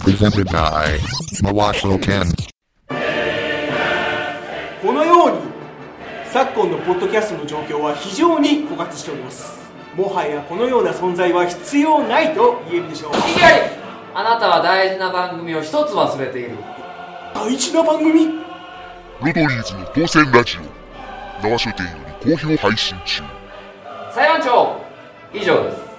Presented by Mawaso Ken. このように昨今のポッドキャストの状況は非常に枯渇しております。もはやこのような存在は必要ないと言えるでしょう。いきなりあなたは大事な番組を一つ忘れている。大事な番組？ロドリーズの当選ラジオ。縄書店より好評配信中。裁判長以上です。